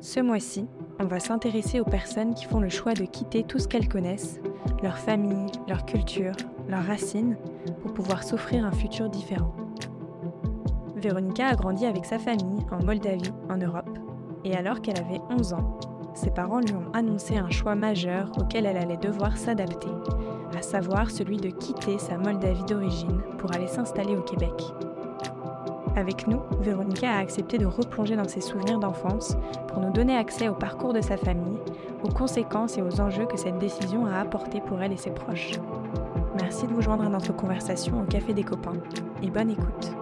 Ce mois-ci, on va s'intéresser aux personnes qui font le choix de quitter tout ce qu'elles connaissent, leur famille, leur culture, leurs racines, pour pouvoir s'offrir un futur différent. Véronica a grandi avec sa famille en Moldavie, en Europe, et alors qu'elle avait 11 ans, ses parents lui ont annoncé un choix majeur auquel elle allait devoir s'adapter, savoir celui de quitter sa Moldavie d'origine pour aller s'installer au Québec. Avec nous, Véronica a accepté de replonger dans ses souvenirs d'enfance pour nous donner accès au parcours de sa famille, aux conséquences et aux enjeux que cette décision a apportés pour elle et ses proches. Merci de vous joindre à notre conversation au Café des copains et bonne écoute.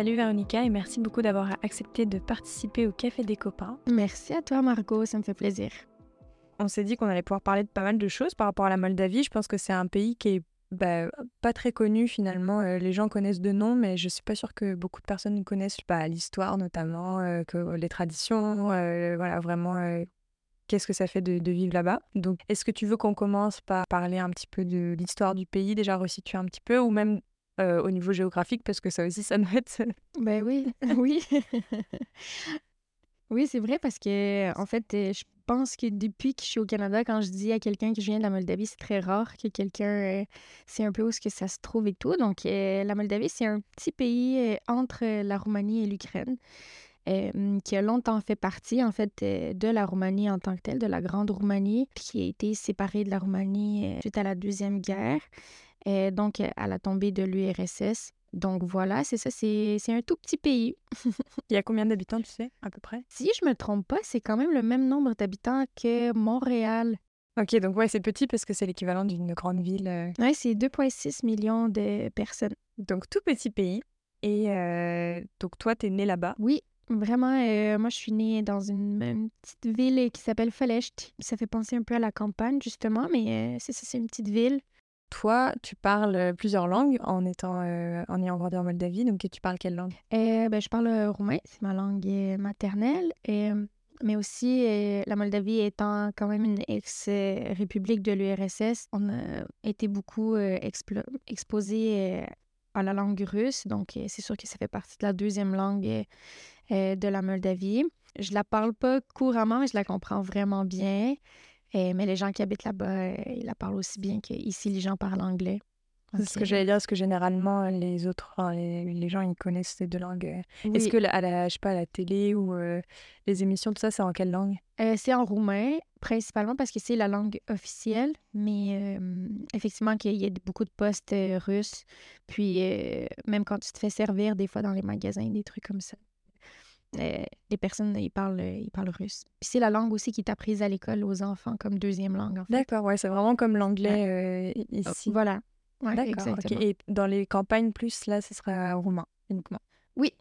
Salut Véronica et merci beaucoup d'avoir accepté de participer au Café des copains. Merci à toi Margot, ça me fait plaisir. On s'est dit qu'on allait pouvoir parler de pas mal de choses par rapport à la Moldavie. Je pense que c'est un pays qui est bah, pas très connu finalement. Euh, les gens connaissent de nom, mais je suis pas sûre que beaucoup de personnes connaissent bah, l'histoire notamment, euh, que les traditions, euh, voilà vraiment qu'est-ce que ça fait de, de vivre là-bas. Donc, est-ce que tu veux qu'on commence par parler un petit peu de l'histoire du pays, déjà resituer un petit peu, ou même euh, au niveau géographique parce que ça aussi, ça doit être. Ben oui, oui. oui, c'est vrai parce que, en fait, euh, je pense que depuis que je suis au Canada, quand je dis à quelqu'un que je viens de la Moldavie, c'est très rare que quelqu'un c'est un peu où ce que ça se trouve et tout. Donc, euh, la Moldavie, c'est un petit pays entre la Roumanie et l'Ukraine. qui a longtemps fait partie, en fait, de la Roumanie en tant que telle, de la Grande Roumanie, qui a été séparée de la Roumanie suite à la Deuxième Guerre et donc à la tombée de l'URSS. Donc voilà, c'est ça, c'est un tout petit pays. Il y a combien d'habitants, tu sais, à peu près? Si je me trompe pas, c'est quand même le même nombre d'habitants que Montréal. Ok, donc ouais, c'est petit parce que c'est l'équivalent d'une grande ville. Euh. Oui, c'est 2,6 millions de personnes. Donc tout petit pays. Et euh, donc toi, tu es né là-bas? Oui, Vraiment, euh, moi, je suis née dans une, petite ville qui s'appelle Falecht. Ça fait penser un peu à la campagne, justement, mais c'est ça, c'est une petite ville. Toi, tu parles euh, plusieurs langues en étant euh, en ayant grandi en Moldavie. Donc, tu parles quelle langue? Euh, ben, Je parle roumain, c'est ma langue maternelle. Et, mais aussi, la Moldavie étant quand même une ex-république de l'URSS, on a été beaucoup exposé à la langue russe. Donc, c'est sûr que ça fait partie de la deuxième langue de la Moldavie. Je la parle pas couramment, mais je la comprends vraiment bien. Eh, mais les gens qui habitent là-bas, euh, ils la parlent aussi bien qu'ici, les gens parlent anglais. C'est ce que j'allais dire, parce que généralement, les autres, les, gens, ils connaissent ces deux langues. Est-ce que, à la, je sais pas, à la télé ou euh, les émissions, tout ça, c'est en quelle langue? Euh, C'est en roumain, principalement parce que c'est la langue officielle, mais effectivement, qu'il y a beaucoup de postes russes. Puis, même quand tu te fais servir, des fois, dans les magasins, des trucs comme ça. Euh, les personnes, ils parlent, ils parlent russe. Puis c'est la langue aussi qui est apprise à l'école aux enfants comme deuxième langue. En fait. D'accord, ouais, c'est vraiment comme l'anglais euh, ici. Voilà. D'accord, Et dans les campagnes plus, là, ce sera roumain uniquement? Oui.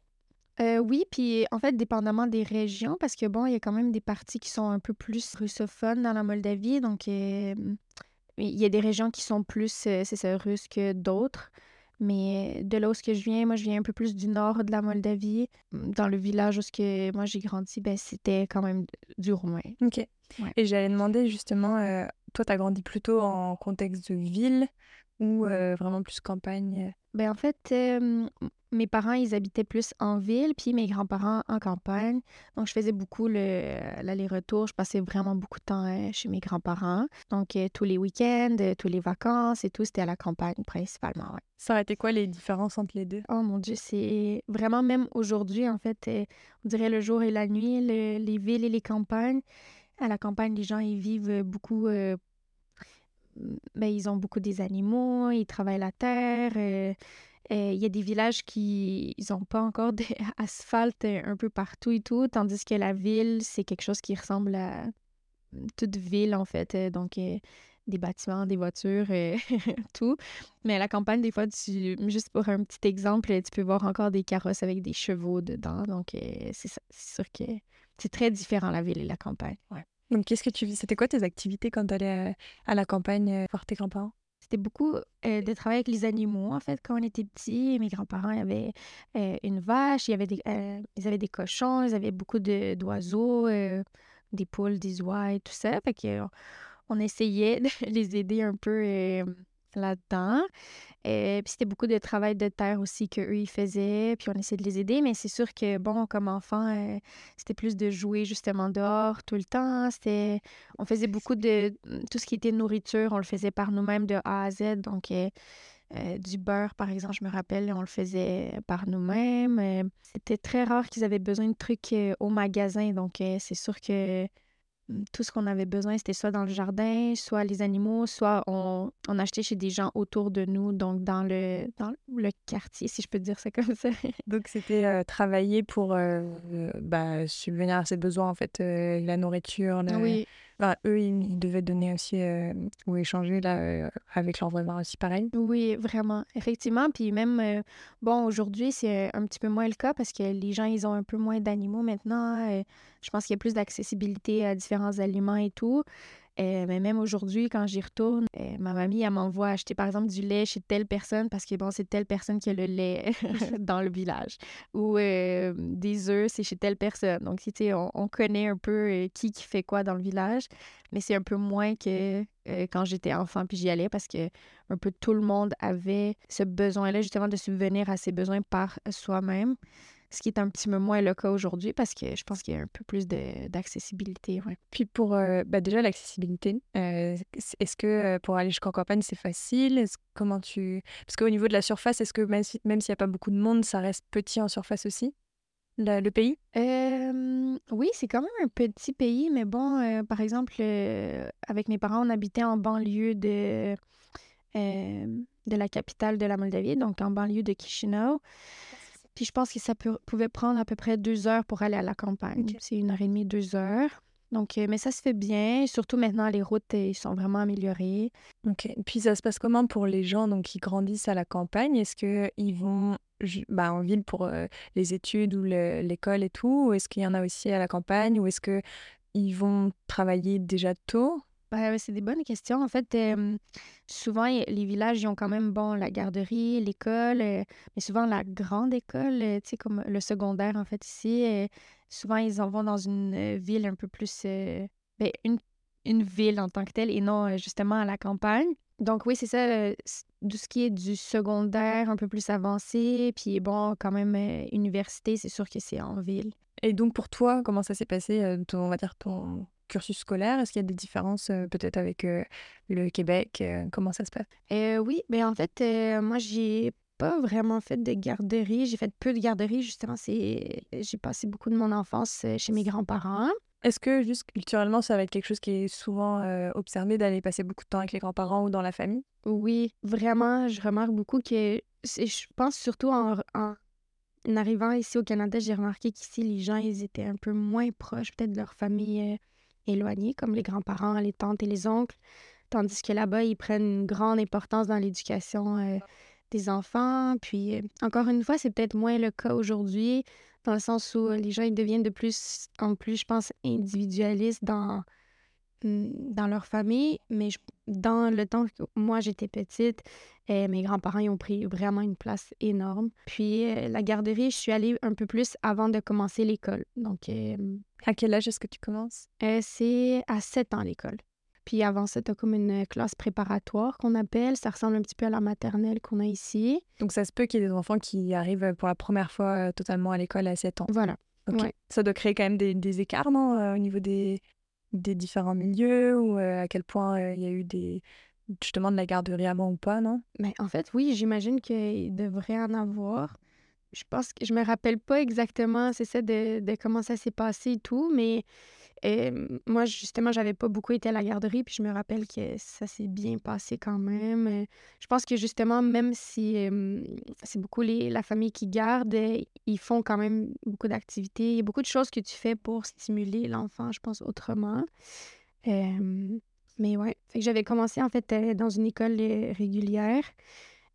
Euh, oui, puis en fait, dépendamment des régions, parce que bon, il y a quand même des parties qui sont un peu plus russophones dans la Moldavie, donc il y a des régions qui sont plus, c'est ça, russe que d'autres. Mais de là où je viens, moi, je viens un peu plus du nord de la Moldavie. Dans le village où que moi j'ai grandi, ben, c'était quand même du roumain. OK. Et j'allais demander justement, euh, toi, tu as grandi plutôt en contexte de ville ou euh, vraiment plus campagne? Ben, en fait, mes parents, ils habitaient plus en ville, puis mes grands-parents en campagne. Donc, je faisais beaucoup l'aller-retour. Je passais vraiment beaucoup de temps euh, chez mes grands-parents. Donc, euh, tous les week-ends, euh, tous les vacances et tout, c'était à la campagne principalement. Ça aurait été quoi les différences entre les deux? Oh mon Dieu, c'est vraiment même aujourd'hui, en fait, on dirait le jour et la nuit, les villes et les campagnes. À la campagne, les gens, ils vivent beaucoup ben, ils ont beaucoup des animaux, ils travaillent la terre. Euh, euh, il y a des villages qui n'ont pas encore d'asphalte un peu partout et tout, tandis que la ville, c'est quelque chose qui ressemble à toute ville, en fait. Euh, donc, des bâtiments, des voitures, tout. Mais à la campagne, des fois, juste pour un petit exemple, tu peux voir encore des carrosses avec des chevaux dedans. Donc, c'est sûr que c'est très différent la ville et la campagne. Ouais. Donc, qu'est-ce que tu C'était quoi tes activités quand tu allais à, la campagne euh, voir tes grands-parents? C'était beaucoup de travail avec les animaux, en fait, quand on était petits. Mes grands-parents avaient une vache, il y avait des, ils avaient des cochons, ils avaient beaucoup d'oiseaux, des poules, des oies et tout ça. Fait que, on essayait de les aider un peu là-dedans. Et puis c'était beaucoup de travail de terre aussi qu'eux, ils faisaient, puis on essayait de les aider, mais c'est sûr que, bon, comme enfant, euh, c'était plus de jouer justement dehors tout le temps. C'était... On faisait beaucoup de... Tout ce qui était nourriture, on le faisait par nous-mêmes de A à Z, donc... Euh, euh, du beurre, par exemple, je me rappelle, on le faisait par nous-mêmes. c'était très rare qu'ils avaient besoin de trucs au magasin, donc c'est sûr que tout ce qu'on avait besoin, c'était soit dans le jardin, soit les animaux, soit on, on, achetait chez des gens autour de nous, donc dans le, dans le quartier, si je peux dire ça comme ça. donc, c'était euh, travailler pour euh, bah, subvenir à ses besoins, en fait, euh, la nourriture. Oui eux, ils, devaient donner aussi euh, ou échanger là, euh, avec leurs aussi pareil. Oui, vraiment, effectivement. Puis même, euh, bon, aujourd'hui, c'est un petit peu moins le cas parce que les gens, ils ont un peu moins d'animaux maintenant. je pense qu'il y a plus d'accessibilité à différents aliments et tout. Euh, mais même aujourd'hui, quand j'y retourne, euh, ma mamie, elle m'envoie acheter, par exemple, du lait chez telle personne parce que, bon, c'est telle personne qui a le lait dans le village. Ou euh, des œufs, c'est chez telle personne. Donc, tu sais, on, connaît un peu qui qui fait quoi dans le village, mais c'est un peu moins que quand j'étais enfant puis j'y allais parce que un peu tout le monde avait ce besoin-là, justement, de subvenir à ses besoins par soi-même ce qui est un petit peu moins le cas aujourd'hui parce que je pense qu'il y a un peu plus d'accessibilité. Ouais. Puis pour euh, bah déjà l'accessibilité, euh, est-ce que euh, pour aller jusqu'en campagne c'est facile? Comment tu parce qu'au niveau de la surface, est-ce que même s'il n'y a pas beaucoup de monde, ça reste petit en surface aussi? Le, pays? Oui, c'est quand même un petit pays, mais bon, par exemple, avec mes parents, on habitait en banlieue de de la capitale de la Moldavie, donc en banlieue de Chisinau. Puis je pense que ça pouvait prendre à peu près deux heures pour aller à la campagne. C'est une heure et demie, deux heures. Donc, euh, mais ça se fait bien. Surtout maintenant, les routes ils sont vraiment améliorées. OK. Puis ça se passe comment pour les gens donc, qui grandissent à la campagne? Est-ce qu'ils vont bah, en ville pour euh, les études ou l'école et tout? Ou est-ce qu'il y en a aussi à la campagne? Ou est-ce qu'ils vont travailler déjà tôt? Ben, c'est des bonnes questions. En fait, souvent, les villages, ils ont quand même, bon, la garderie, l'école, mais souvent la grande école, tu sais, comme le secondaire, en fait, ici, souvent, ils en vont dans une ville un peu plus, ben, une, une ville en tant que telle et non justement à la campagne. Donc oui, c'est ça, tout ce qui est du secondaire un peu plus avancé, puis bon, quand même, université, c'est sûr que c'est en ville. Et donc pour toi, comment ça s'est passé, ton, on va dire, ton cursus scolaire? Est-ce qu'il y a des différences peut-être avec le Québec? comment ça se passe? oui, mais ben, en fait, moi, j'ai pas vraiment fait de garderie. J'ai fait peu de garderie, justement. C'est... J'ai passé beaucoup de mon enfance chez mes grands-parents. Est-ce que, juste culturellement, ça va être quelque chose qui est souvent observé d'aller passer beaucoup de temps avec les grands-parents ou dans la famille? Oui, vraiment, je remarque beaucoup que. Je pense surtout en, en arrivant ici au Canada, j'ai remarqué qu'ici, les gens, ils étaient un peu moins proches, peut-être de leur famille éloignés, comme les grands-parents, les tantes et les oncles, tandis que là-bas, ils prennent une grande importance dans l'éducation euh, des enfants. Puis, euh, encore une fois, c'est peut-être moins le cas aujourd'hui, dans le sens où les gens ils deviennent de plus en plus, je pense, individualistes dans, dans leur famille. Mais dans le temps que moi, j'étais petite, et mes grands-parents ont pris vraiment une place énorme. Puis euh, la garderie, je suis allée un peu plus avant de commencer l'école. Donc, à quel âge est-ce que tu commences? Euh, c'est à 7 ans l'école. Puis avant ça, tu as comme une classe préparatoire qu'on appelle. Ça ressemble un petit peu à la maternelle qu'on a ici. Donc ça se peut qu'il y ait des enfants qui arrivent pour la première fois euh, totalement à l'école à 7 ans. Voilà. Ça doit créer quand même des, écarts, non, euh, au niveau des, des différents milieux ou à quel point il y a eu des justement de la garderie avant ou pas, non? Mais en fait, oui, j'imagine qu'il devrait en avoir je pense que je me rappelle pas exactement, c'est ça, de, de, comment ça s'est passé et tout, mais moi, justement, j'avais pas beaucoup été à la garderie, puis je me rappelle que ça s'est bien passé quand même. je pense que justement, même si c'est beaucoup les, la famille qui garde, ils font quand même beaucoup d'activités. Il y a beaucoup de choses que tu fais pour stimuler l'enfant, je pense, autrement. mais ouais, j'avais commencé en fait dans une école régulière.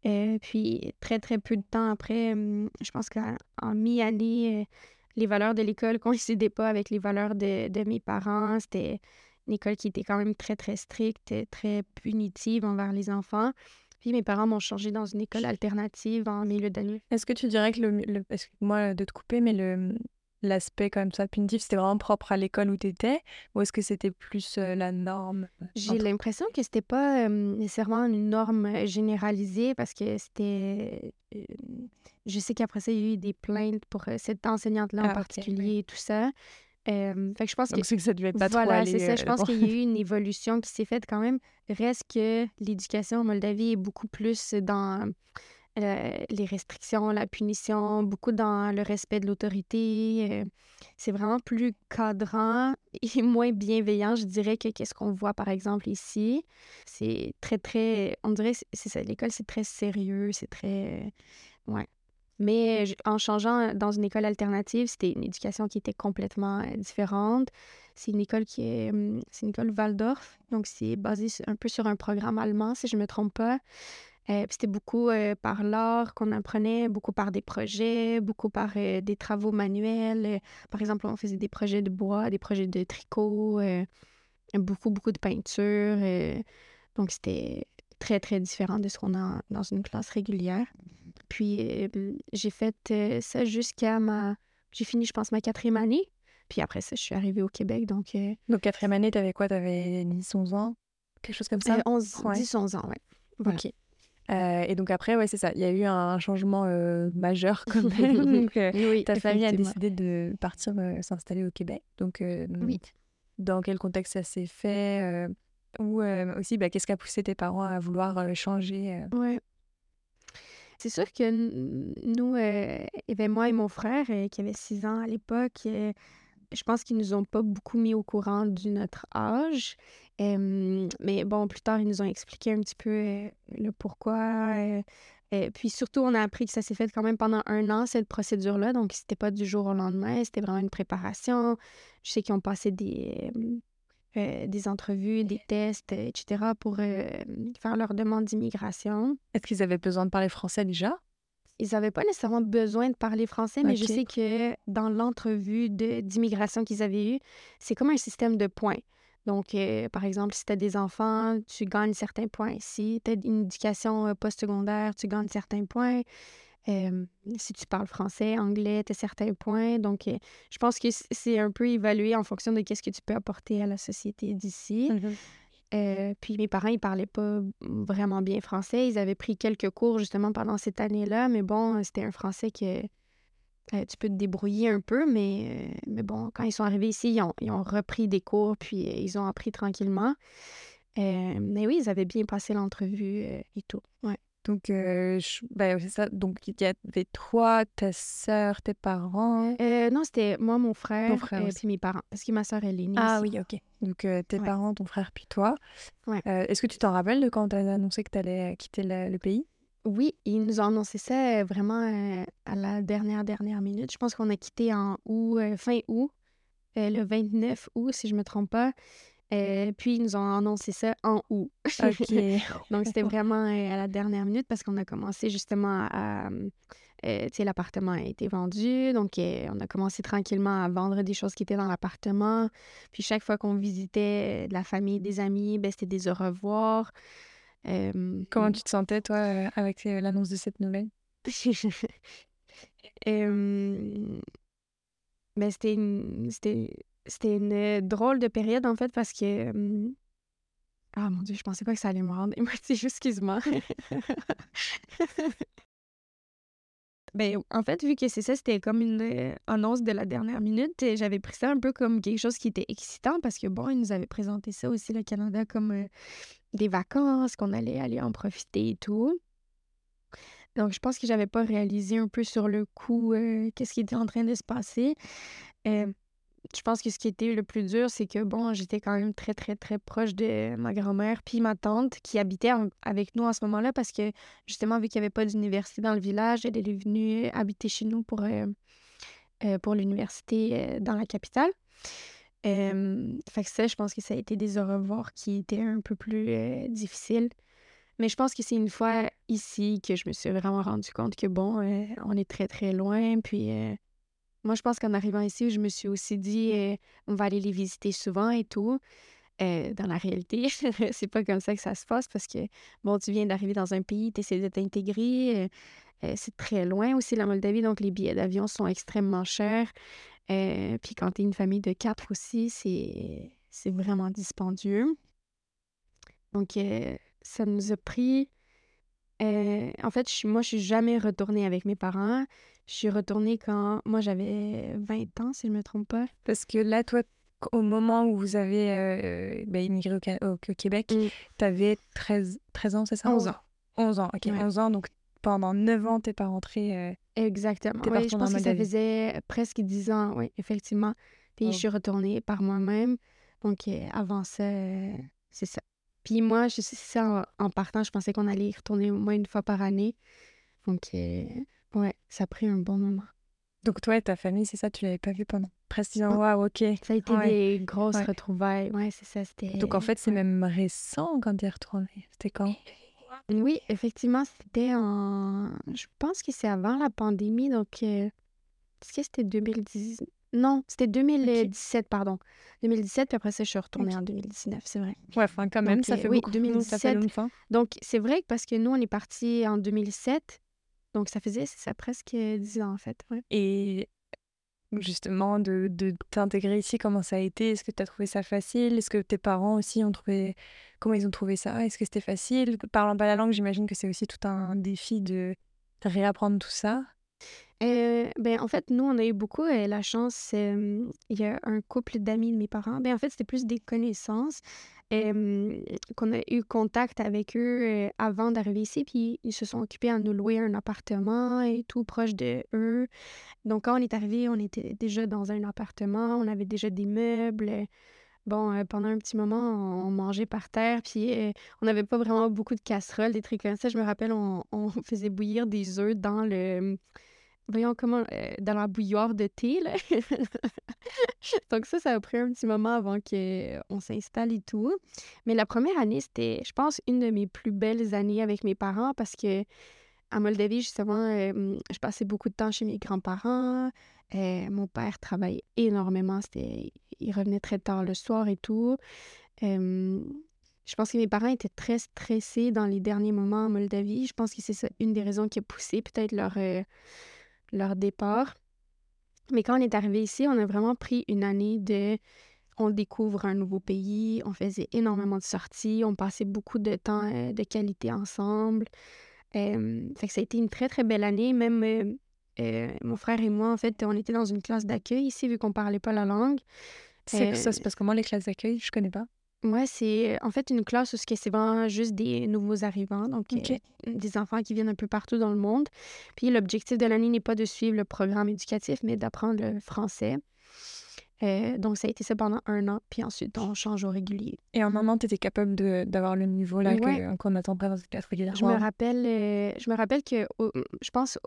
Euh, puis très, très peu de temps après, je pense qu'en mi-année, euh, les valeurs de l'école coïncidaient pas avec les valeurs de, de mes parents. C'était une école qui était quand même très, très stricte, très punitive envers les enfants. Puis mes parents m'ont changé dans une école alternative en milieu d'année. Est-ce que tu dirais que le, le moi de te couper, mais le l'aspect comme ça punitif, c'était vraiment propre à l'école où tu étais ou est-ce que c'était plus la norme J'ai l'impression que c'était pas nécessairement une norme généralisée parce que c'était je sais qu'après ça il y a eu des plaintes pour cette enseignante là en ah, particulier et tout ça. fait que je pense Donc, que ça devait pas voilà, c'est ça. Je pense qu'il y a eu une évolution qui s'est faite quand même. Reste que l'éducation en Moldavie est beaucoup plus dans euh, les restrictions, la punition, beaucoup dans le respect de l'autorité. Euh, c'est vraiment plus cadrant et moins bienveillant, je dirais, que qu'est-ce qu'on voit, par exemple, ici. C'est très, très... On dirait, c'est ça, l'école, c'est très sérieux, c'est très... Ouais. Mais en changeant dans une école alternative, c'était une éducation qui était complètement euh, différente. C'est une école qui est... Hum, c'est une école Waldorf, donc c'est basé un peu sur un programme allemand, si je ne me trompe pas. Euh, c'était beaucoup euh, par l'art qu'on apprenait, beaucoup par des projets, beaucoup par euh, des travaux manuels. par exemple, on faisait des projets de bois, des projets de tricot, beaucoup, beaucoup de peinture. donc, c'était très, très différent de ce qu'on a dans une classe régulière. Puis, j'ai fait ça jusqu'à ma... J'ai fini, je pense, ma quatrième année. Puis après ça, je suis arrivée au Québec, donc... Donc, quatrième année, t'avais quoi? T'avais 10, 11 ans? Quelque chose comme ça? 11, 10, 11 ans, oui. OK. Euh, et donc après, ouais, c'est ça. Il y a eu un changement euh, majeur quand même. donc, euh, ta famille a décidé de partir s'installer au Québec. Donc, oui. dans quel contexte ça s'est fait Ou aussi, bah, qu'est-ce qui a poussé tes parents à vouloir changer Ouais. C'est sûr que nous, et moi et mon frère, qui avait 6 ans à l'époque, je pense qu'ils nous ont pas beaucoup mis au courant de notre âge. mais bon, plus tard, ils nous ont expliqué un petit peu le pourquoi. et puis surtout, on a appris que ça s'est fait quand même pendant un an, cette procédure-là. Donc, c'était pas du jour au lendemain, c'était vraiment une préparation. Je sais qu'ils ont passé des, des entrevues, des tests, etc., pour faire leur demande d'immigration. Est-ce qu'ils avaient besoin de parler français déjà? Ils n'avaient pas nécessairement besoin de parler français, mais je sais que dans l'entrevue d'immigration qu'ils avaient eue, c'est comme un système de points. Donc, euh, par exemple, si tu as des enfants, tu gagnes certains points. Si tu as une éducation euh, postsecondaire, tu gagnes certains points. si tu parles français, anglais, tu as certains points. Donc, euh, je pense que c'est un peu évalué en fonction de qu'est-ce que tu peux apporter à la société d'ici. Mmh euh, puis mes parents, ils parlaient pas vraiment bien français. Ils avaient pris quelques cours justement pendant cette année-là, mais bon, c'était un français que euh, tu peux te débrouiller un peu, mais, euh, mais bon, quand ils sont arrivés ici, ils ont, ils ont repris des cours, puis ils ont appris tranquillement. mais oui, ils avaient bien passé l'entrevue et tout. Ouais. Donc, euh, ben, c'est ça. Donc, il y avait toi, ta sœur, tes parents? Euh, non, c'était moi, mon frère, et euh, puis mes parents. Parce que ma sœur, elle est née Ah oui, ok. Donc, tes parents, ton frère, puis toi. Ouais. Est-ce que tu t'en rappelles de quand tu as annoncé que tu allais quitter le, pays? Oui, ils nous ont annoncé ça vraiment à la dernière, dernière minute. Je pense qu'on a quitté en août, fin août, le 29 août, si je me trompe pas. Euh, puis, ils nous ont annoncé ça en août. Donc, c'était vraiment euh, à la dernière minute parce qu'on a commencé justement à. Euh, tu sais, l'appartement a été vendu. Donc, on a commencé tranquillement à vendre des choses qui étaient dans l'appartement. Puis, chaque fois qu'on visitait la famille, des amis, ben, c'était des au revoir. Comment tu te sentais, toi, avec l'annonce de cette nouvelle? ben, c'était c'était une euh, drôle de période, en fait, parce que. Ah mon Dieu, je pensais pas que ça allait me rendre émotive, excuse-moi. ben, en fait, vu que c'est ça, c'était comme une euh, annonce de la dernière minute, j'avais pris ça un peu comme quelque chose qui était excitant parce que, bon, ils nous avaient présenté ça aussi, le Canada, comme euh, des vacances, qu'on allait aller en profiter et tout. Donc, je pense que j'avais pas réalisé un peu sur le coup qu'est-ce qui était en train de se passer je pense que ce qui était le plus dur, c'est que, bon, j'étais quand même très, très, très proche de ma grand-mère, puis ma tante qui habitait avec nous à ce moment-là, parce que, justement, vu qu'il n'y avait pas d'université dans le village, elle est venue habiter chez nous pour, euh, euh, pour l'université euh, dans la capitale. fait que ça, je pense que ça a été des au revoir qui étaient un peu plus difficiles. Mais je pense que c'est une fois ici que je me suis vraiment rendu compte que, bon, on est très, très loin, puis moi, je pense qu'en arrivant ici, je me suis aussi dit, on va aller les visiter souvent et tout. euh, dans la réalité, c'est pas comme ça que ça se passe parce que, bon, tu viens d'arriver dans un pays, tu essaies de t'intégrer. c'est très loin aussi, la Moldavie, donc les billets d'avion sont extrêmement chers. puis quand tu es une famille de quatre aussi, c'est, c'est vraiment dispendieux. Donc, ça nous a pris. en fait, je, moi, je suis jamais retournée avec mes parents. Je suis retournée quand moi j'avais 20 ans, si je ne me trompe pas. Parce que là, toi, au moment où vous avez euh, ben, immigré au, Québec, mm. tu avais 13, 13 ans, c'est ça? 11 ans. 11 ans, ok. 11 ans, donc pendant 9 ans, tu n'es pas rentrée. Euh, Exactement. Oui, je pense que ça faisait presque 10 ans, oui, effectivement. Puis je oh. suis retournée par moi-même. Donc euh, avant ça, c'est ça. Puis moi, je sais ça en, partant, je pensais qu'on allait y retourner au moins une fois par année. Donc, Ouais, ça a pris un bon moment. Donc toi et ta famille, c'est ça, tu l'avais pas vu pendant presque 10 ans? Waouh, ok. Ça a été des grosses retrouvailles. Ouais, c'est ça. C'était... Donc en fait, c'est même récent quand tu es retourné. C'était quand? Oui, effectivement, c'était en. Je pense que c'est avant la pandémie. Donc, euh, est-ce que c'était 2010 Non, c'était 2017, pardon. 2017, puis après ça, je suis retournée en 2019, c'est vrai. Ouais, enfin, quand même, ça fait oui, beaucoup. 2017. Ça fait longtemps. Donc, c'est vrai que parce que nous, on est partis en 2007. Donc, ça faisait ça presque 10 ans, en fait. Et justement, de, de t'intégrer ici, comment ça a été? Est-ce que tu as trouvé ça facile? Est-ce que tes parents aussi ont trouvé... Comment ils ont trouvé ça? Est-ce que c'était facile? Parlant pas la langue, j'imagine que c'est aussi tout un défi de réapprendre tout ça. Euh, ben, en fait, nous, on a eu beaucoup euh, la chance. il y a un couple d'amis de mes parents. Ben, en fait, c'était plus des connaissances qu'on a eu contact avec eux avant d'arriver ici. Puis ils se sont occupés à nous louer un appartement et tout proche de eux. Donc, quand on est arrivé, on était déjà dans un appartement. On avait déjà des meubles. Bon, pendant un petit moment, on mangeait par terre, puis on n'avait pas vraiment beaucoup de casseroles, des trucs comme ça. Je me rappelle, on, on faisait bouillir des œufs dans le voyons comment, euh, dans la bouilloire de thé, là. Donc ça, ça a pris un petit moment avant qu'on s'installe et tout. Mais la première année, c'était, je pense, une de mes plus belles années avec mes parents parce que à Moldavie, justement, euh, je passais beaucoup de temps chez mes grands-parents. Euh, mon père travaillait énormément. C'était, il revenait très tard le soir et tout. je pense que mes parents étaient très stressés dans les derniers moments en Moldavie. Je pense que c'est ça une des raisons qui a poussé peut-être leur leur départ. Mais quand on est arrivé ici, on a vraiment pris une année de on découvre un nouveau pays, on faisait énormément de sorties, on passait beaucoup de temps euh, de qualité ensemble. fait que ça a été une très, très belle année. Même euh, euh, mon frère et moi, en fait, on était dans une classe d'accueil ici, vu qu'on parlait pas la langue. C'est ça, c'est parce que moi, les classes d'accueil, je connais pas. Ouais, c'est en fait une classe où c'est vraiment juste des nouveaux arrivants, donc euh, des enfants qui viennent un peu partout dans le monde. Puis l'objectif de l'année n'est pas de suivre le programme éducatif, mais d'apprendre le français. Euh, donc, ça a été ça pendant un an, puis ensuite, on change au régulier. Et en un an, tu étais capable d'avoir le niveau là qu'on attendrait dans cette classe régulière? Je me rappelle, euh, je me rappelle que, je pense,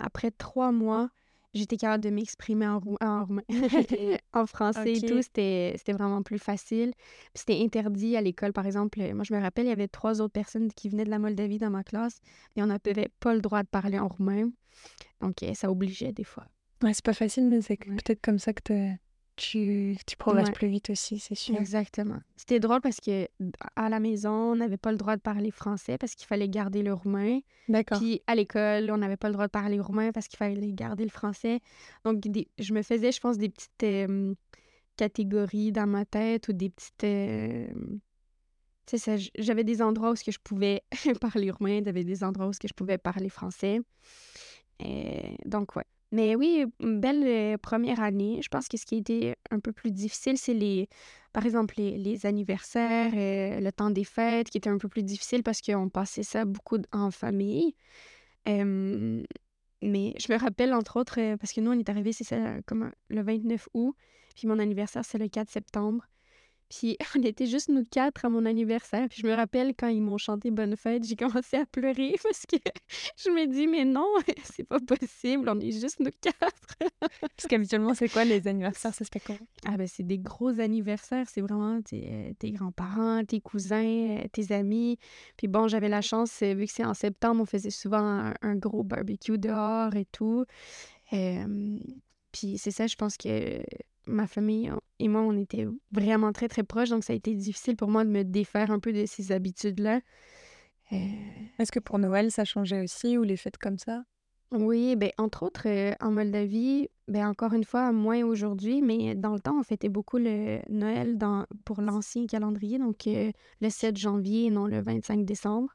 après trois mois, j'étais capable de m'exprimer en, en, en français et tout. C'était vraiment plus facile. C'était interdit à l'école, par exemple. Moi, je me rappelle, il y avait trois autres personnes qui venaient de la Moldavie dans ma classe et on n'avait pas le droit de parler en roumain. Donc, ça obligeait des fois. Ouais, c'est pas facile, mais c'est peut-être comme ça que tu tu, tu progresses plus vite aussi, c'est sûr. Exactement. C'était drôle parce que à la maison, on n'avait pas le droit de parler français parce qu'il fallait garder le roumain. D'accord. Puis à l'école, on n'avait pas le droit de parler roumain parce qu'il fallait garder le français. Donc, je me faisais, je pense, des petites catégories dans ma tête ou des petites. tu sais, j'avais des endroits où je pouvais parler roumain, j'avais des endroits où je pouvais parler français. Et donc, ouais. Mais oui, une belle euh, première année. Je pense que ce qui a été un peu plus difficile, c'est les, par exemple, les, anniversaires, euh, le temps des fêtes, qui était un peu plus difficile parce qu'on passait ça beaucoup en famille. mais je me rappelle, entre autres, euh, parce que nous, on est arrivés, c'est ça, comme le 29 août, puis mon anniversaire, c'est le 4 septembre. Puis on était juste nous quatre à mon anniversaire. Puis je me rappelle quand ils m'ont chanté Bonne fête, j'ai commencé à pleurer parce que je me dis, mais non, c'est pas possible, on est juste nous quatre. parce qu'habituellement, c'est quoi les anniversaires? Ça se fait comment? Ah ben c'est des gros anniversaires, c'est vraiment tes, euh, tes grands-parents, tes cousins, euh, tes amis. Puis bon, j'avais la chance, euh, vu que c'est en septembre, on faisait souvent un, gros barbecue dehors et tout. puis c'est ça, je pense que ma famille et moi, on était vraiment très, très proches. Donc, ça a été difficile pour moi de me défaire un peu de ces habitudes-là. Euh, Est-ce que pour Noël, ça changeait aussi ou les fêtes comme ça? Oui, ben, entre autres, euh, en Moldavie, ben, encore une fois, moins aujourd'hui, mais dans le temps, on fêtait beaucoup le Noël dans, pour l'ancien calendrier, donc euh, le 7 janvier et non le 25 décembre.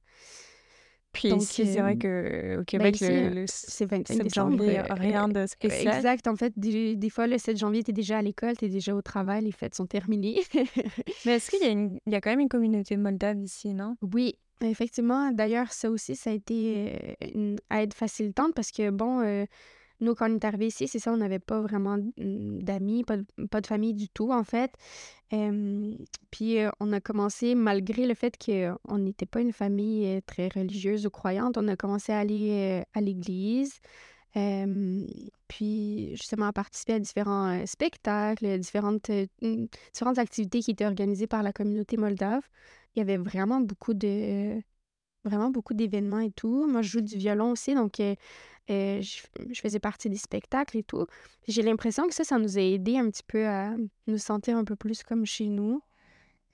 Puis ici, c'est vrai que au ben, Québec, le, c'est 25 décembre. janvier, rien de spécial. Exact. En fait, des, des fois, le 7 janvier, tu es déjà à l'école, tu es déjà au travail, les fêtes sont terminées. Mais est-ce qu'il y, a une... Il y a quand même une communauté moldave ici, non? Oui, Effectivement, d'ailleurs, ça aussi, ça a été une aide facilitante parce que, bon, nous, quand on est arrivé ici, c'est ça, on n'avait pas vraiment d'amis, pas de, famille du tout, en fait. puis on a commencé, malgré le fait qu'on n'était pas une famille très religieuse ou croyante, on a commencé à aller à l'église. puis justement à participer à différents spectacles, différentes, différentes activités qui étaient organisées par la communauté moldave il y avait vraiment beaucoup de vraiment beaucoup d'événements et tout. Moi, je joue du violon aussi, donc euh, euh, je, faisais partie des spectacles et tout. J'ai l'impression que ça, ça nous a aidé un petit peu à nous sentir un peu plus comme chez nous.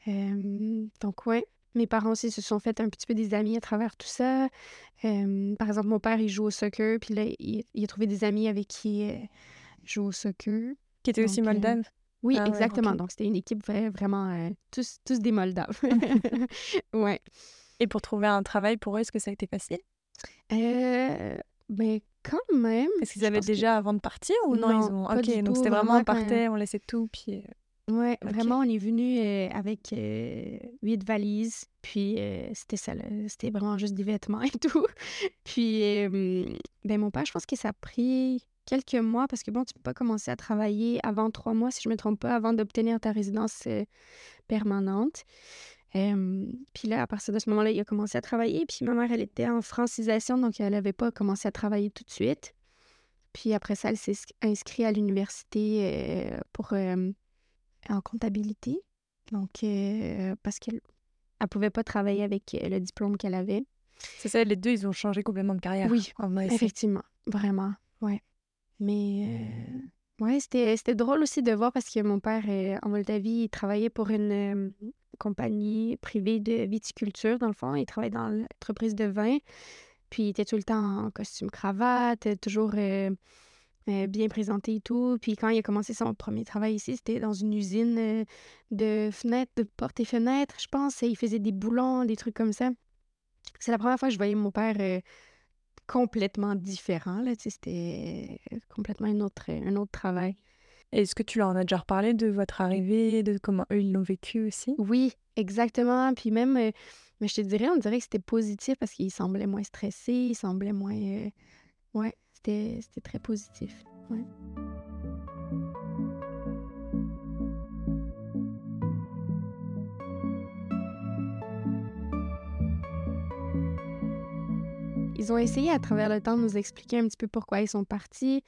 donc, ouais. Mes parents aussi se sont fait un petit peu des amis à travers tout ça. par exemple, mon père, il joue au soccer, puis là, il, a trouvé des amis avec qui euh, joue au soccer. Qui étaient aussi moldave. Oui, ah exactement. Donc, c'était une équipe vraiment tous, tous des Moldaves. ouais. Et pour trouver un travail pour eux, est-ce que ça a été facile? Euh, ben, quand même. Est-ce qu'ils avaient déjà avant de partir ou non, ils ont... Ok, donc c'était vraiment, on partait, on laissait tout, puis... Euh, ouais, vraiment, on est venu avec huit valises, puis c'était ça, c'était vraiment juste des vêtements et tout. puis, ben, mon père, je pense que ça a pris quelques mois, parce que bon, tu peux pas commencer à travailler avant trois mois, si je me trompe pas, avant d'obtenir ta résidence euh, puis là, à partir de ce moment-là, il a commencé à travailler. Puis ma mère, elle était en francisation, donc elle n'avait pas commencé à travailler tout de suite. Puis après ça, elle s'est inscrite à l'université euh, pour en comptabilité. Donc, euh, parce qu'elle ne pouvait pas travailler avec le diplôme qu'elle avait. C'est ça, les deux, ils ont changé complètement de carrière. Oui, effectivement, vraiment, ouais. Mais euh, ouais, c'était, drôle aussi de voir parce que mon père, en Moldavie, il travaillait pour une compagnie privée de viticulture, dans le fond. Il travaillait dans l'entreprise de vin. Puis il était tout le temps en costume cravate, toujours bien présenté et tout. Puis quand il a commencé son premier travail ici, c'était dans une usine de fenêtres, de portes et fenêtres, je pense. Et il faisait des boulons, des trucs comme ça. C'est la première fois que je voyais mon père complètement différent. Là, c'était complètement un autre, un autre travail. Est-ce que tu leur en as déjà reparlé de votre arrivée, de comment eux, ils l'ont vécu aussi? Oui, exactement. Puis même, euh, mais je te dirais, on dirait que c'était positif parce qu'il semblait moins stressé, il semblait moins... Euh, ouais, c'était très positif. Ouais. Ils ont essayé à travers le temps de nous expliquer un petit peu pourquoi ils sont partis.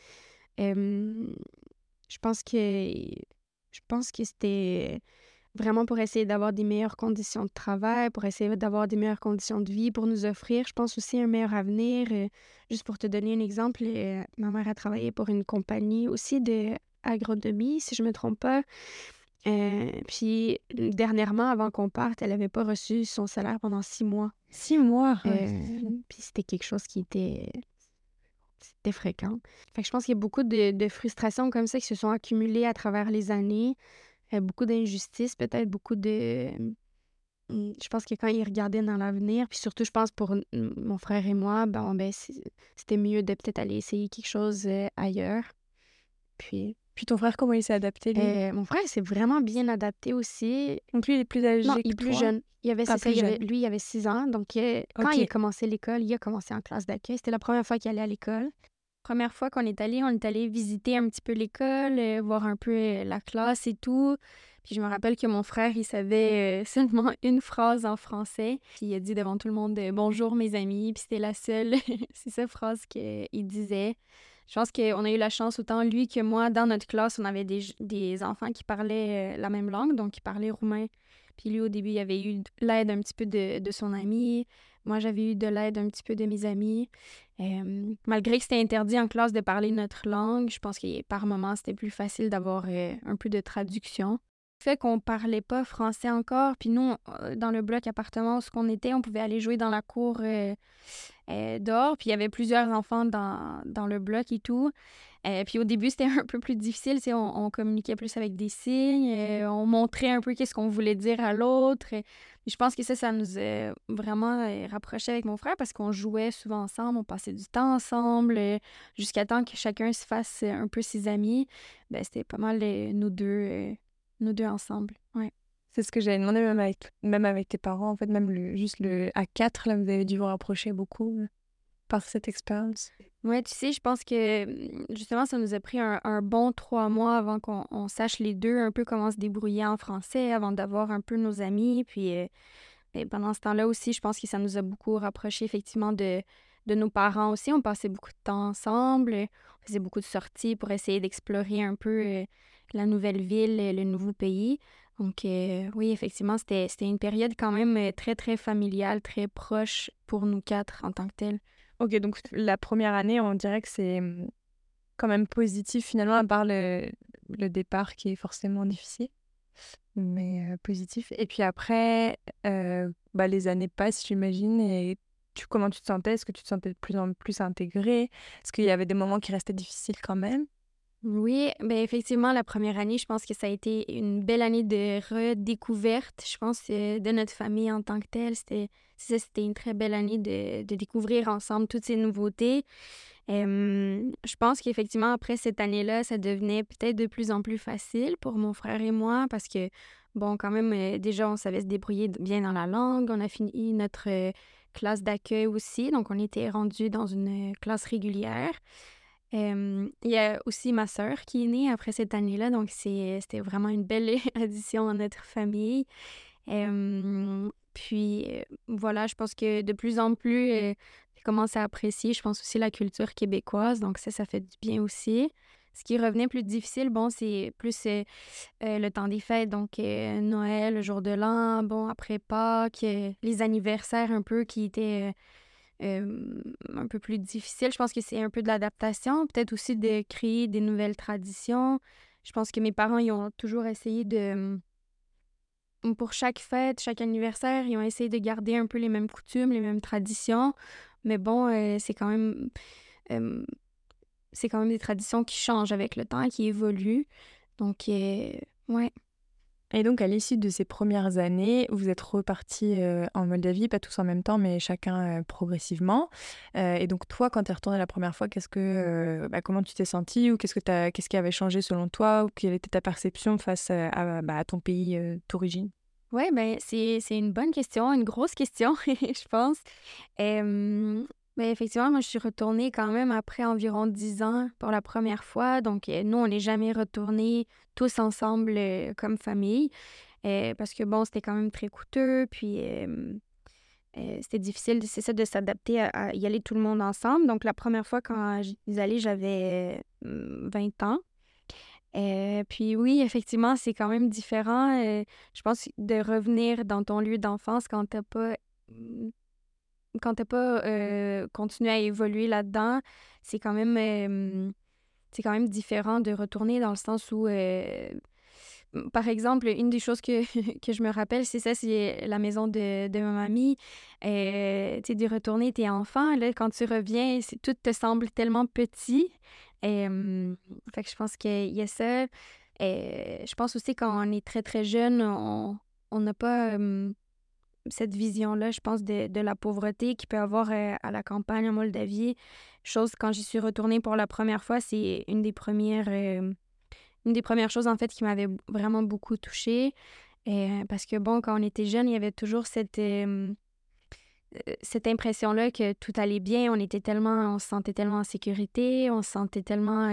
je pense que je pense que c'était vraiment pour essayer d'avoir des meilleures conditions de travail, pour essayer d'avoir des meilleures conditions de vie, pour nous offrir, je pense aussi un meilleur avenir. Euh, juste pour te donner un exemple, euh, ma mère a travaillé pour une compagnie aussi d'agronomie, si je me trompe pas. Euh, puis dernièrement, avant qu'on parte, elle n'avait pas reçu son salaire pendant six mois. Six mois? Euh, puis c'était quelque chose qui était... C'était fréquent. Fait que je pense qu'il y a beaucoup de, de, frustrations comme ça qui se sont accumulées à travers les années. Euh, beaucoup d'injustices, peut-être beaucoup de... Hum, je pense que quand ils regardaient dans l'avenir, puis surtout, je pense pour mon frère et moi, ben, ben c'était mieux de peut-être aller essayer quelque chose ailleurs. Puis puis ton frère, comment il s'est adapté, lui? Euh, mon frère, il s'est vraiment bien adapté aussi. Donc lui, il est plus âgé non, il est plus jeune. Il avait, ça, lui, il avait 6 ans. Donc, euh, quand il a commencé l'école, il a commencé en classe d'accueil. C'était la première fois qu'il allait à l'école. Première fois qu'on est allé, on est allé visiter un petit peu l'école, euh, voir un peu la classe et tout. Puis je me rappelle que mon frère, il savait seulement une phrase en français. Puis il a dit devant tout le monde Bonjour mes amis. Puis c'était la seule, c'est sa phrase qu'il disait. Je pense qu'on a eu la chance, autant lui que moi, dans notre classe, on avait des, des enfants qui parlaient euh, la même langue, donc qui parlaient roumain. Puis lui, au début, il avait eu l'aide un petit peu de, de son ami. moi, j'avais eu de l'aide un petit peu de mes amis. malgré que c'était interdit en classe de parler notre langue, je pense que par moments, c'était plus facile d'avoir un peu de traduction fait qu'on parlait pas français encore. Puis nous, euh, dans le bloc appartement où on était, on pouvait aller jouer dans la cour euh, euh, dehors. Puis il y avait plusieurs enfants dans, dans le bloc et tout. puis au début, c'était un peu plus difficile. On, on communiquait plus avec des signes. on montrait un peu qu'est-ce qu'on voulait dire à l'autre. Je pense que ça, ça nous a vraiment rapprochés avec mon frère parce qu'on jouait souvent ensemble, on passait du temps ensemble, jusqu'à temps que chacun se fasse un peu ses amis. Ben, c'était pas mal nous deux nous deux ensemble. Ouais. C'est ce que j'avais demandé même avec, même avec tes parents, en fait, même le, juste le à quatre, là, vous avez dû vous rapprocher beaucoup euh, par cette expérience. Ouais, tu sais, je pense que mmh, justement, ça nous a pris un, bon trois mois avant qu'on sache les deux un peu comment se débrouiller en français, avant d'avoir un peu nos amis. Puis euh, pendant ce temps-là aussi, je pense que ça nous a beaucoup rapprochés effectivement de, de nos parents aussi. On passait beaucoup de temps ensemble, on faisait beaucoup de sorties pour essayer d'explorer un peu euh, la nouvelle ville, le nouveau pays. Donc euh, oui, effectivement, c'était une période quand même euh, très, très familiale, très proche pour nous quatre en tant que tel. Ok, donc la première année, on dirait que c'est hum, quand même positif finalement, à part le, le départ qui est forcément difficile, mais euh, positif. Et puis après, bah, les années passent, j'imagine, et tu, comment tu te sentais? Est-ce que tu te sentais de plus en plus intégré Est-ce qu'il y avait des moments qui restaient difficiles quand même? Oui, ben effectivement, la première année, je pense que ça a été une belle année de redécouverte. Je pense euh, de notre famille en tant que telle. C'était, c'était une très belle année de, de découvrir ensemble toutes ces nouveautés. je pense qu'effectivement, après cette année-là, ça devenait peut-être de plus en plus facile pour mon frère et moi parce que, bon, quand même, euh, déjà, on savait se débrouiller bien dans la langue. On a fini notre euh, classe d'accueil aussi, donc on était rendu dans une classe régulière il y a aussi ma sœur qui est née après cette année-là, donc c'était vraiment une belle addition à notre famille. puis euh, voilà, je pense que de plus en plus, euh, j'ai commencé à apprécier, je pense aussi la culture québécoise, donc ça, ça fait du bien aussi. Ce qui revenait plus difficile, bon, c'est plus euh, le temps des fêtes, donc Noël, le jour de l'an, bon, après Pâques, les anniversaires un peu qui étaient un peu plus difficile. Je pense que c'est un peu de l'adaptation, peut-être aussi de créer des nouvelles traditions. Je pense que mes parents, ils ont toujours essayé de... Pour chaque fête, chaque anniversaire, ils ont essayé de garder un peu les mêmes coutumes, les mêmes traditions. Mais bon, euh, c'est quand même... c'est quand même des traditions qui changent avec le temps, qui évoluent. Donc, euh, ouais. Et donc, à l'issue de ces premières années, vous êtes repartis euh, en Moldavie, pas tous en même temps, mais chacun euh, progressivement. Euh, et donc, toi, quand tu es retourné la première fois, qu'est-ce que, bah, comment tu t'es senti ou qu'est-ce, que qu'est-ce qui avait changé selon toi ou quelle était ta perception face à, bah, à ton pays d'origine? Oui, ben, c'est, c'est une bonne question, une grosse question, je pense. Mais effectivement, moi, je suis retournée quand même après environ dix ans pour la première fois. Donc, euh, nous, on n'est jamais retournés tous ensemble euh, comme famille. Euh, parce que, bon, c'était quand même très coûteux. Puis, c'était difficile, c'est ça, de s'adapter à, y aller tout le monde ensemble. Donc, la première fois quand j'y allée, j'avais 20 ans. puis oui, effectivement, c'est quand même différent. je pense de revenir dans ton lieu d'enfance quand t'as pas quand t'as pas euh, continué à évoluer là-dedans, c'est quand même c'est quand même différent de retourner dans le sens où euh, par exemple, une des choses que, que je me rappelle, c'est ça, c'est la maison de, de ma mamie. Euh, tu sais, de retourner, t'es enfant, là, quand tu reviens, tout te semble tellement petit. Et, fait que je pense qu'il y a ça. Et je pense aussi quand on est très, très jeune, on n'a pas cette vision-là, je pense, de, la pauvreté qu'il peut avoir euh, à la campagne en Moldavie. Chose, quand j'y suis retournée pour la première fois, c'est une des premières... Euh, une des premières choses, en fait, qui m'avait vraiment beaucoup touchée. Et, euh, parce que, bon, quand on était jeune, il y avait toujours cette... cette impression-là que tout allait bien, on était tellement, on se sentait tellement en sécurité, on se sentait tellement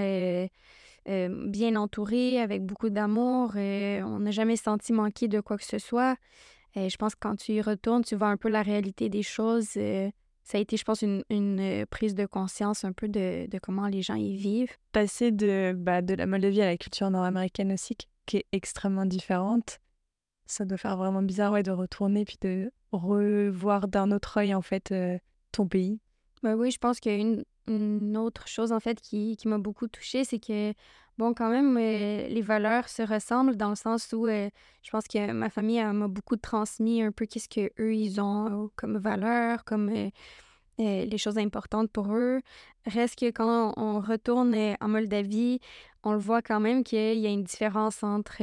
bien entouré, avec beaucoup d'amour, on n'a jamais senti manquer de quoi que ce soit. Et je pense que quand tu y retournes, tu vois un peu la réalité des choses. Euh, ça a été, je pense, une, une, euh, prise de conscience un peu de, de, comment les gens y vivent. Passer de, bah, de la Moldavie à la culture nord-américaine aussi, qui est extrêmement différente, ça doit faire vraiment bizarre ouais, de retourner puis de, revoir d'un autre œil, en fait, ton pays? Bah oui, je pense qu'il y a une, autre chose, en fait, qui, qui m'a beaucoup touchée, c'est que, bon, quand même, les valeurs se ressemblent dans le sens où je pense que ma famille m'a beaucoup transmis un peu qu'est-ce qu'eux, ils ont comme valeurs, comme les choses importantes pour eux. Reste que quand on retourne en Moldavie, on le voit quand même qu'il y a une différence entre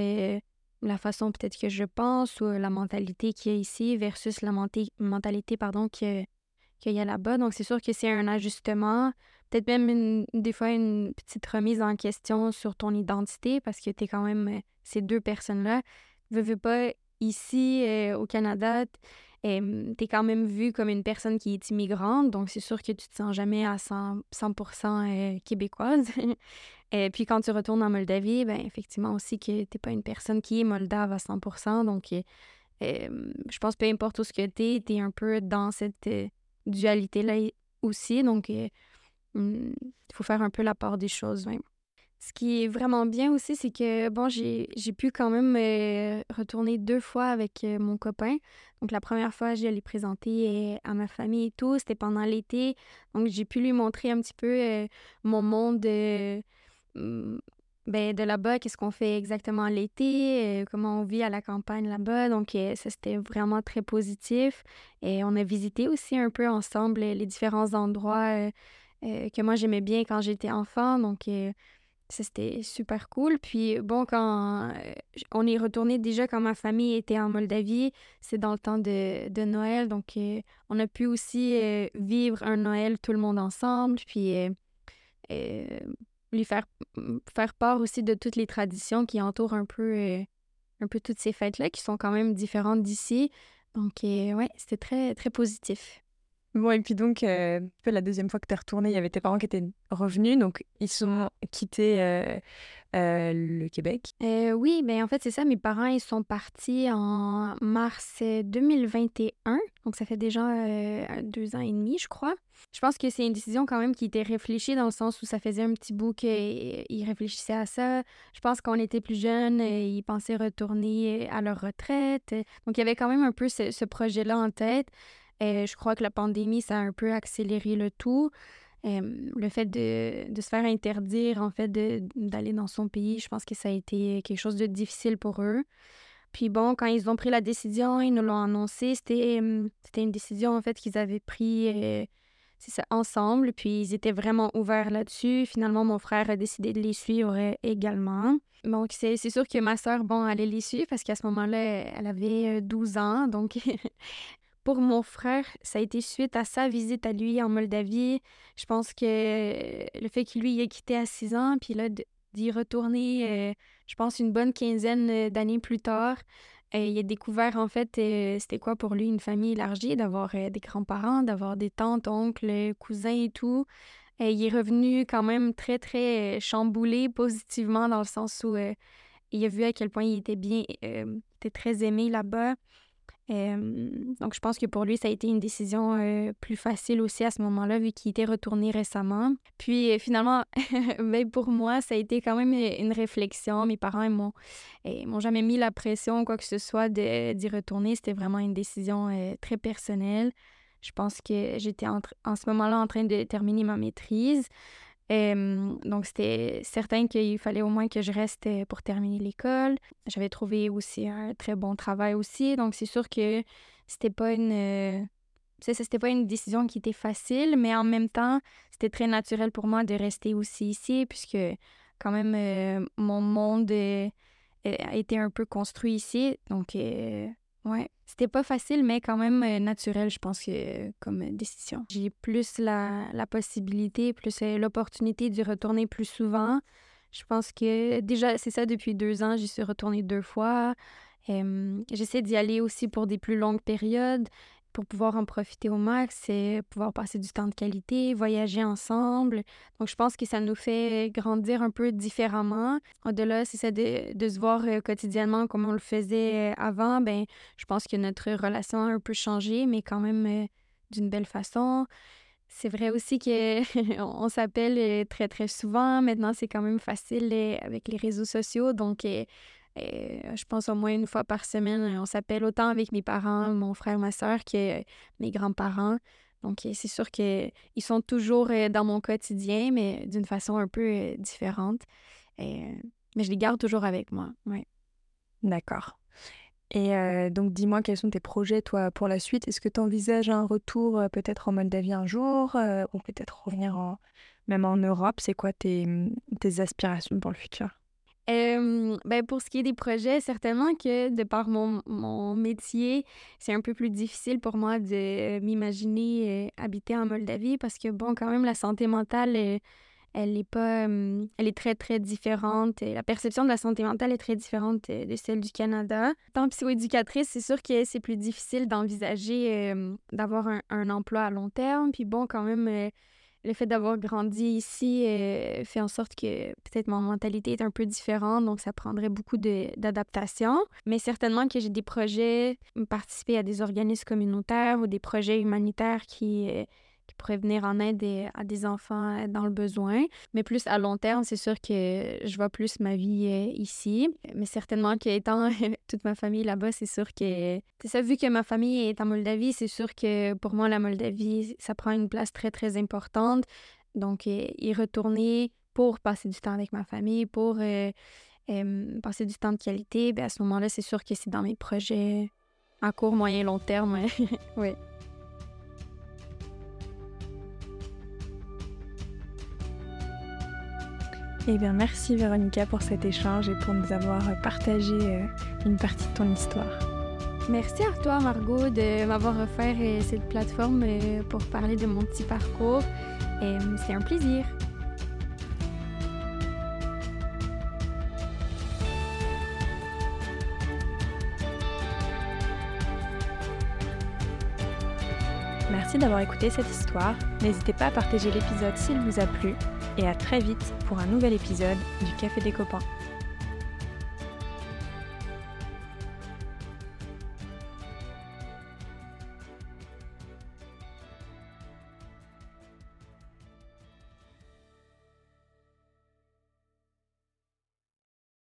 la façon peut-être que je pense ou la mentalité qu'il y a ici versus la mentalité pardon, qu'il y a là-bas. Donc, c'est sûr que c'est un ajustement, peut-être même des fois une petite remise en question sur ton identité parce que tu es quand même ces deux personnes-là. Veux, veux pas, ici au Canada, tu es quand même vue comme une personne qui est immigrante, donc c'est sûr que tu te sens jamais à 100, 100% québécoise. Et puis quand tu retournes en Moldavie, ben effectivement aussi que t'es pas une personne qui est moldave à 100%. Donc, je pense peu importe où ce que t'es, t'es un peu dans cette dualité-là aussi. Donc, il faut faire un peu la part des choses. Ce qui est vraiment bien aussi, c'est que, bon, j'ai pu quand même retourner deux fois avec mon copain. Donc, la première fois, je l'ai présenté à ma famille et tout. C'était pendant l'été. Donc, j'ai pu lui montrer un petit peu mon monde Mmh, ben, de là-bas, qu'est-ce qu'on fait exactement l'été, euh, comment on vit à la campagne là-bas? Donc, euh, ça, c'était vraiment très positif. Et on a visité aussi un peu ensemble les différents endroits euh, que moi j'aimais bien quand j'étais enfant. Donc, ça, c'était super cool. Puis, bon, quand on est retourné déjà quand ma famille était en Moldavie, c'est dans le temps de, de Noël. Donc, on a pu aussi vivre un Noël tout le monde ensemble. Puis, lui faire, faire part aussi de toutes les traditions qui entourent un peu, euh, un peu toutes ces fêtes-là, qui sont quand même différentes d'ici. Donc, euh, ouais, c'était très, très positif. Bon, et puis donc, euh, la deuxième fois que tu es retournée, il y avait tes parents qui étaient revenus, donc ils sont quittés euh, euh, le Québec. oui, ben en fait, c'est ça. Mes parents, ils sont partis en mars 2021, donc ça fait déjà deux ans et demi, je crois. Je pense que c'est une décision quand même qui était réfléchie dans le sens où ça faisait un petit bout qu'ils réfléchissaient à ça. Je pense qu'on était plus jeunes, ils pensaient retourner à leur retraite. Donc, il y avait quand même un peu ce projet-là en tête. Euh, je crois que la pandémie, ça a un peu accéléré le tout. le fait de, de, se faire interdire, en fait, d'aller dans son pays, je pense que ça a été quelque chose de difficile pour eux. Puis bon, quand ils ont pris la décision, ils nous l'ont annoncé, c'était c'était une décision, en fait, qu'ils avaient pris euh, ça, ensemble. Puis ils étaient vraiment ouverts là-dessus. Finalement, mon frère a décidé de les suivre euh, également. Donc, c'est sûr que ma soeur, bon, elle les suivre parce qu'à ce moment-là, elle avait 12 ans. Donc, Pour mon frère, ça a été suite à sa visite à lui en Moldavie. Je pense que le fait qu'il lui ait quitté à 6 ans, puis là, d'y retourner, euh, je pense, une bonne quinzaine euh, d'années plus tard, euh, il a découvert, en fait, c'était quoi pour lui une famille élargie, d'avoir des grands-parents, d'avoir des tantes, oncles, cousins et tout. il est revenu quand même très, très chamboulé positivement dans le sens où il a vu à quel point il était bien, était très aimé là-bas donc, je pense que pour lui, ça a été une décision plus facile aussi à ce moment-là, vu qu'il était retourné récemment. Puis finalement, pour moi, ça a été quand même une réflexion. Mes parents ils m'ont, m'ont jamais mis la pression, quoi que ce soit, d'y retourner. C'était vraiment une décision très personnelle. Je pense que j'étais en ce moment-là en train de terminer ma maîtrise donc, c'était certain qu'il fallait au moins que je reste pour terminer l'école. J'avais trouvé aussi un très bon travail aussi. Donc, c'est sûr que c'était pas une. c'était pas une décision qui était facile, mais en même temps, c'était très naturel pour moi de rester aussi ici, puisque quand même, mon monde a été un peu construit ici. Donc, Ouais, c'était pas facile, mais quand même euh, naturel, je pense, que, comme décision. J'ai plus la, la possibilité, plus euh, l'opportunité d'y retourner plus souvent. Je pense que déjà, c'est ça, depuis deux ans, j'y suis retournée deux fois. J'essaie d'y aller aussi pour des plus longues périodes pour pouvoir en profiter au max et pouvoir passer du temps de qualité, voyager ensemble. Donc, je pense que ça nous fait grandir un peu différemment. Au-delà, c'est ça de, de, se voir euh, quotidiennement comme on le faisait euh, avant. Ben, je pense que notre relation a un peu changé, mais quand même euh, d'une belle façon. C'est vrai aussi que on s'appelle très très souvent. Maintenant, c'est quand même facile avec les réseaux sociaux. Donc, je pense au moins une fois par semaine, on s'appelle autant avec mes parents, mon frère, ma soeur, que mes grands-parents. Donc, c'est sûr qu'ils sont toujours dans mon quotidien, mais d'une façon un peu différente. mais je les garde toujours avec moi. Ouais. D'accord. Et donc, dis-moi, quels sont tes projets, toi, pour la suite Est-ce que tu envisages un retour peut-être en Moldavie un jour ou peut-être revenir même en Europe? C'est quoi tes aspirations pour le futur? Ben pour ce qui est des projets, certainement que de par mon, mon métier, c'est un peu plus difficile pour moi de m'imaginer habiter en Moldavie parce que, bon, quand même, la santé mentale, elle est pas elle est très très différente. La perception de la santé mentale est très différente de celle du Canada. Tant psychoéducatrice c'est sûr que c'est plus difficile d'envisager d'avoir un, emploi à long terme. Puis bon quand même le fait d'avoir grandi ici fait en sorte que peut-être mon mentalité est un peu différente, donc ça prendrait beaucoup d'adaptation. Mais certainement que j'ai des projets, participer à des organismes communautaires ou des projets humanitaires qui, qui pourraient venir en aide à des enfants euh, dans le besoin. Mais plus à long terme, c'est sûr que je vois plus ma vie euh, ici. Mais certainement qu'étant toute ma famille là-bas, c'est sûr que... C'est ça, vu que ma famille est en Moldavie, c'est sûr que pour moi, la Moldavie, ça prend une place très, très importante. Donc, euh, y retourner pour passer du temps avec ma famille, pour passer du temps de qualité, bien, à ce moment-là, c'est sûr que c'est dans mes projets à court, moyen, long terme. oui. Eh bien, merci Véronica pour cet échange et pour nous avoir partagé euh, une partie de ton histoire. Merci à toi, Margot, de m'avoir offert euh, cette plateforme euh, pour parler de mon petit parcours. C'est un plaisir. Merci d'avoir écouté cette histoire. N'hésitez pas à partager l'épisode s'il vous a plu et à très vite pour un nouvel épisode du Café des copains.